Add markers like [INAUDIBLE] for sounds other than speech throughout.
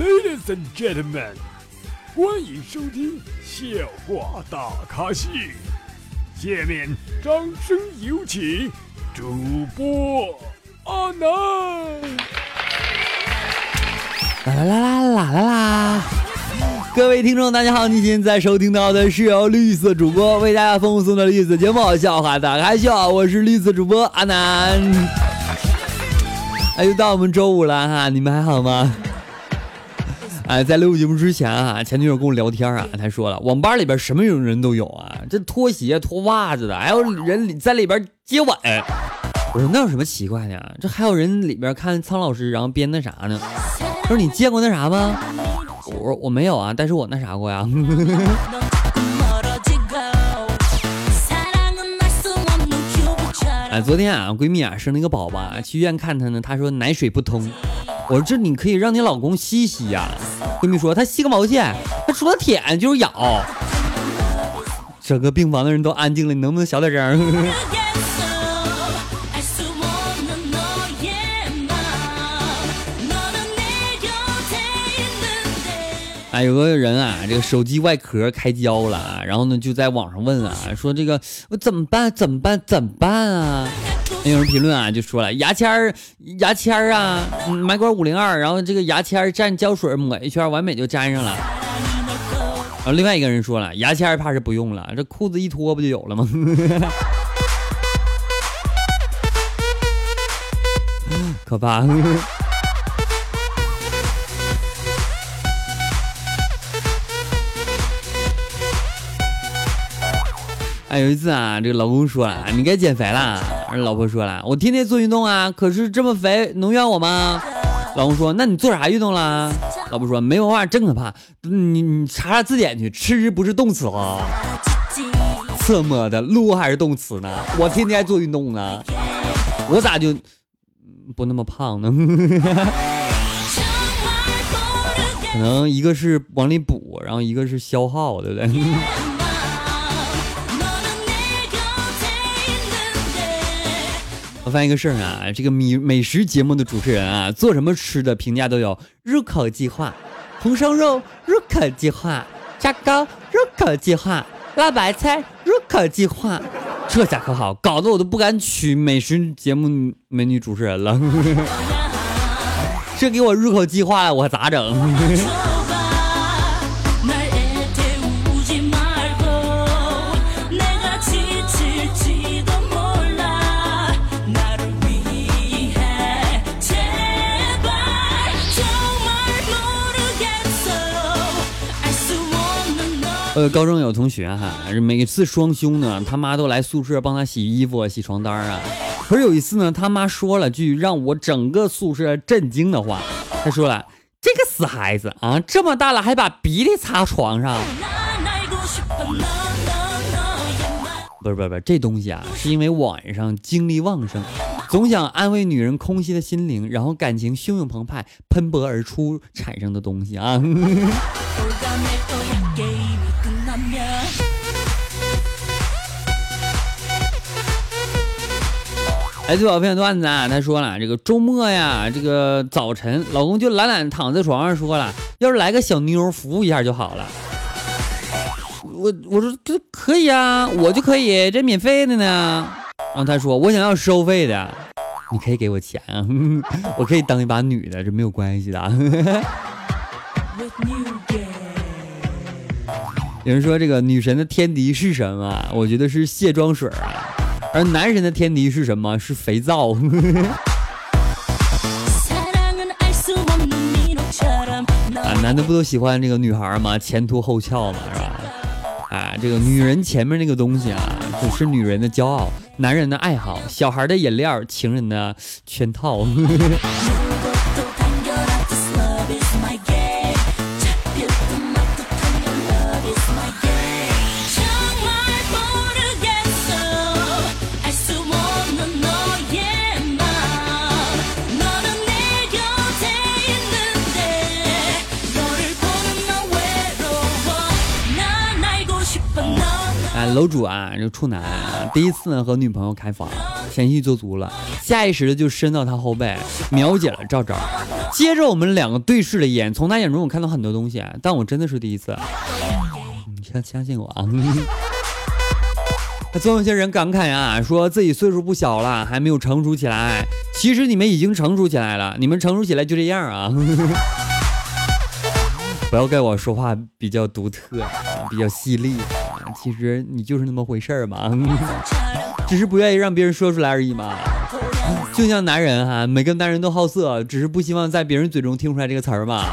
Ladies and gentlemen，欢迎收听笑话大咖秀。下面掌声有请主播阿南。啦啦啦啦啦啦啦！各位听众，大家好，你现在收听到的是由绿色主播为大家奉送的绿色节目《笑话大开笑》，我是绿色主播阿南。哎，又到我们周五了哈，你们还好吗？哎，在录节目之前啊，前女友跟我聊天啊，她说了，网吧里边什么人都有啊，这脱鞋、脱袜子的，还有人在里边接吻。我说那有什么奇怪的？这还有人里边看苍老师，然后编那啥呢？他说你见过那啥吗？我说我没有啊，但是我那啥过呀。[LAUGHS] 哎，昨天啊，闺蜜啊生了一个宝宝，去医院看她呢，她说奶水不通。我说这你可以让你老公吸吸呀。闺蜜说他吸个毛线，他除了舔就是咬。整个病房的人都安静了，你能不能小点声？啊，[LAUGHS] 有个人啊，这个手机外壳开胶了，然后呢就在网上问啊，说这个我怎么办？怎么办？怎么办啊？有人评论啊，就说了牙签儿，牙签儿啊，买管五零二，然后这个牙签蘸胶水抹一圈，完美就粘上了。然后另外一个人说了，牙签怕是不用了，这裤子一脱不就有了吗？[LAUGHS] 可怕。哎，有一次啊，这个老公说了，你该减肥了。老婆说了，我天天做运动啊，可是这么肥能怨我吗？老公说，那你做啥运动了？老婆说，没文化真可怕。你你查查字典去，吃不是动词啊？怎么的，撸还是动词呢？我天天做运动呢，我咋就不那么胖呢？[LAUGHS] 可能一个是往里补，然后一个是消耗，对不对？发现一个事儿啊，这个美美食节目的主持人啊，做什么吃的评价都有入口即化，红烧肉入口即化，炸糕入口即化，辣白菜入口即化，这下可好，搞得我都不敢娶美食节目美女主持人了。[LAUGHS] 这给我入口即化了，我咋整？呃，高中有同学哈，每次双休呢，他妈都来宿舍帮他洗衣服啊、洗床单啊。可是有一次呢，他妈说了句让我整个宿舍震惊的话，他说了：“这个死孩子啊，这么大了还把鼻涕擦床上。”不是不是不是，这东西啊，是因为晚上精力旺盛，总想安慰女人空虚的心灵，然后感情汹涌澎湃、喷薄而出产生的东西啊。[LAUGHS] 哎，最好片段子啊！他说了，这个周末呀，这个早晨，老公就懒懒躺在床上，说了，要是来个小妞服务一下就好了。我我说这可以啊，我就可以，这免费的呢。然后他说，我想要收费的，你可以给我钱啊，[LAUGHS] 我可以当一把女的，这没有关系的。[LAUGHS] 有人说这个女神的天敌是什么？我觉得是卸妆水啊。而男神的天敌是什么？是肥皂。[LAUGHS] 啊，男的不都喜欢这个女孩吗？前凸后翘嘛，是吧？啊，这个女人前面那个东西啊，就是女人的骄傲，男人的爱好，小孩的饮料，情人的圈套。[LAUGHS] 楼主啊，这处男第一次和女朋友开房，前戏做足了，下意识的就伸到她后背，秒解了赵赵。接着我们两个对视了一眼，从他眼中我看到很多东西，但我真的是第一次。你相相信我啊！[LAUGHS] 那总有些人感慨啊，说自己岁数不小了，还没有成熟起来。其实你们已经成熟起来了，你们成熟起来就这样啊！[LAUGHS] 不要怪我说话比较独特，比较犀利。其实你就是那么回事儿嘛，[LAUGHS] 只是不愿意让别人说出来而已嘛。就像男人哈，每个男人都好色，只是不希望在别人嘴中听出来这个词儿嘛，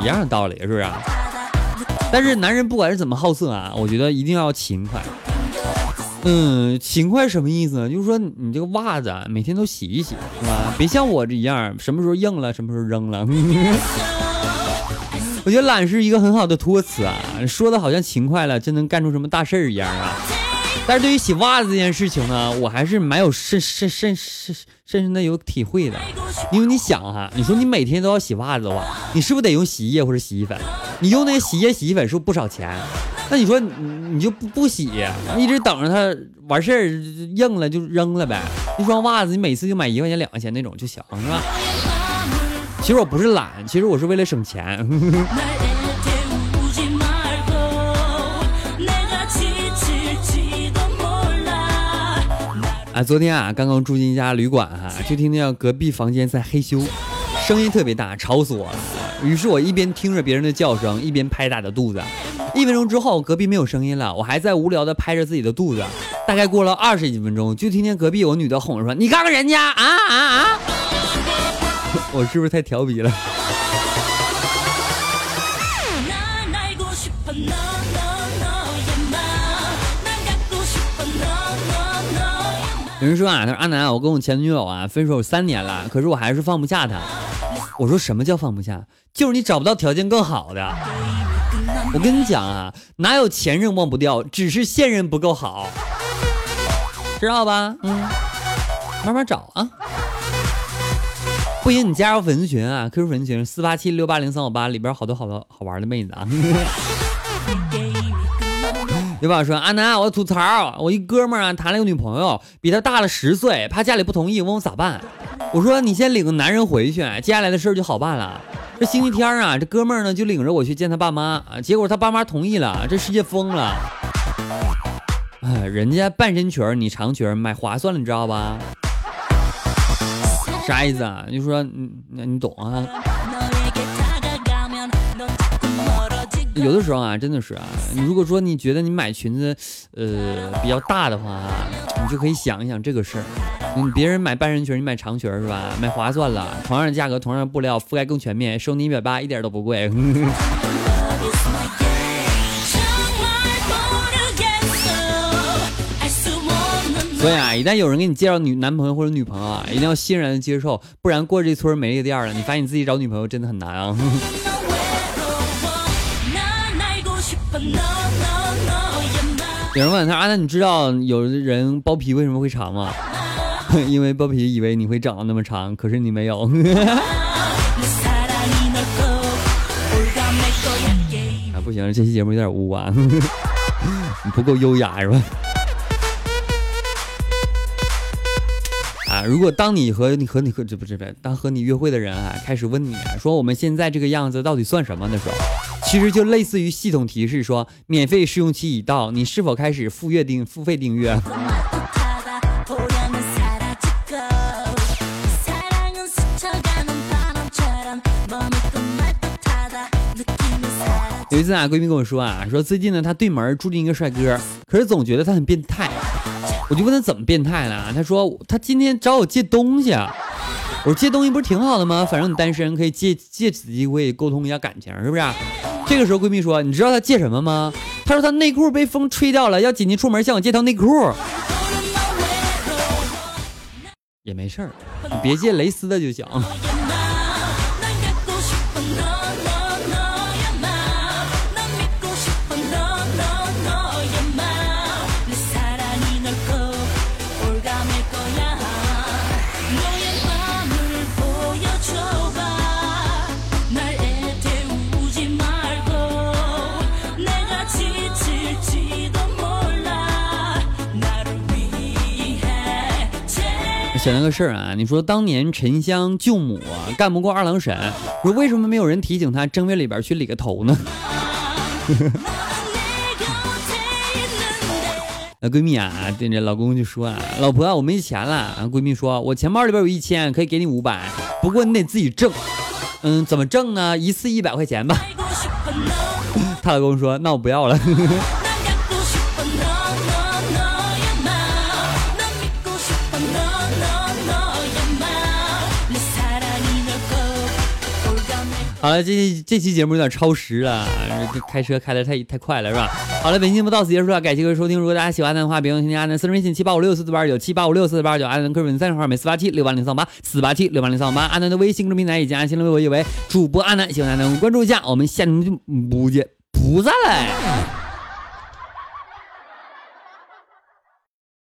一样的道理是不是？但是男人不管是怎么好色啊，我觉得一定要勤快。嗯，勤快什么意思呢？就是说你这个袜子每天都洗一洗，是吧？别像我这一样，什么时候硬了什么时候扔了。[LAUGHS] 我觉得懒是一个很好的托词啊，说的好像勤快了就能干出什么大事儿一样啊。但是对于洗袜子这件事情呢，我还是蛮有深深深深深深的有体会的。因为你想哈，你说你每天都要洗袜子的话，你是不是得用洗衣液或者洗衣粉？你用那个洗衣液、洗衣粉是不是不少钱？那你说你你就不不洗，一直等着它完事儿硬了就扔了呗？一双袜子你每次就买一块钱两块钱那种就行是吧？其实我不是懒，其实我是为了省钱。[LAUGHS] [LAUGHS] 啊，昨天啊，刚刚住进一家旅馆哈，就听见隔壁房间在嘿咻，声音特别大，吵死我了。于是我一边听着别人的叫声，一边拍打着肚子。一分钟之后，隔壁没有声音了，我还在无聊的拍着自己的肚子。大概过了二十几分钟，就听见隔壁有个女的哄着说：“你看看人家啊啊啊！” [LAUGHS] 我是不是太调皮了？有人说啊，他说阿南，我跟我前女友啊分手三年了，可是我还是放不下她。我说什么叫放不下？就是你找不到条件更好的。我跟你讲啊，哪有前任忘不掉，只是现任不够好，知道吧？嗯，慢慢找啊。不行，你加入粉丝群啊，QQ 粉丝群四八七六八零三五八，里边好多好多好玩的妹子啊。[LAUGHS] 有宝说阿南，我吐槽，我一哥们儿啊谈了个女朋友，比他大了十岁，怕家里不同意，问我咋办。我说你先领个男人回去，接下来的事儿就好办了。这星期天啊，这哥们儿呢就领着我去见他爸妈啊，结果他爸妈同意了，这世界疯了。哎，人家半身裙你长裙买划算了，你知道吧？啥意思啊？就说你那你懂啊？有的时候啊，真的是啊，你如果说你觉得你买裙子，呃，比较大的话，你就可以想一想这个事儿。嗯，别人买半身裙，你买长裙是吧？买划算了，同样的价格，同样的布料，覆盖更全面，收你一百八，一点都不贵。[LAUGHS] 所以啊，一旦有人给你介绍女男朋友或者女朋友啊，一定要欣然的接受，不然过这村没这店了，你发现你自己找女朋友真的很难啊。[LAUGHS] 有人问他：“啊，那，你知道有人包皮为什么会长吗？[LAUGHS] 因为包皮以为你会长得那么长，可是你没有。[LAUGHS] 啊，不行，这期节目有点污啊，你不够优雅是吧？啊，如果当你和你和你和这不这边当和你约会的人啊，开始问你啊说我们现在这个样子到底算什么的时候？其实就类似于系统提示说，免费试用期已到，你是否开始付月订付费订阅？[LAUGHS] 有一次啊，闺蜜跟我说啊，说最近呢，她对门住进一个帅哥，可是总觉得他很变态。我就问他怎么变态了？她说他今天找我借东西啊。我说借东西不是挺好的吗？反正你单身，可以借借此机会沟通一下感情，是不是？这个时候，闺蜜说：“你知道她借什么吗？”她说：“她内裤被风吹掉了，要紧急出门，向我借条内裤。”也没事儿，你别借蕾丝的就行。想到个事儿啊，你说当年沉香救母啊，干不过二郎神，说为什么没有人提醒他正月里边去理个头呢？[LAUGHS] 那闺蜜啊，对着老公就说啊，老婆我没钱了。闺蜜说，我钱包里边有一千，可以给你五百，不过你得自己挣。嗯，怎么挣呢？一次一百块钱吧。[LAUGHS] 她老公说，那我不要了。[LAUGHS] 好了，这这期节目有点超时了，这开车开的太太快了，是吧？好了，本期节目到此结束了，感谢各位收听。如果大家喜欢的话，别忘添加阿南私人微信七八五六四四八二九七八五六四四八二九，阿南个人粉丝号每四八七六八零三八四八七六八零三八，阿南的微信公众平台以及安新浪微博也为主播阿南，希望大家能关注一下。我们下期不见不散嘞。